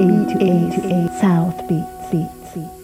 8 to 8 to 8 South Beat. Beat. Beat.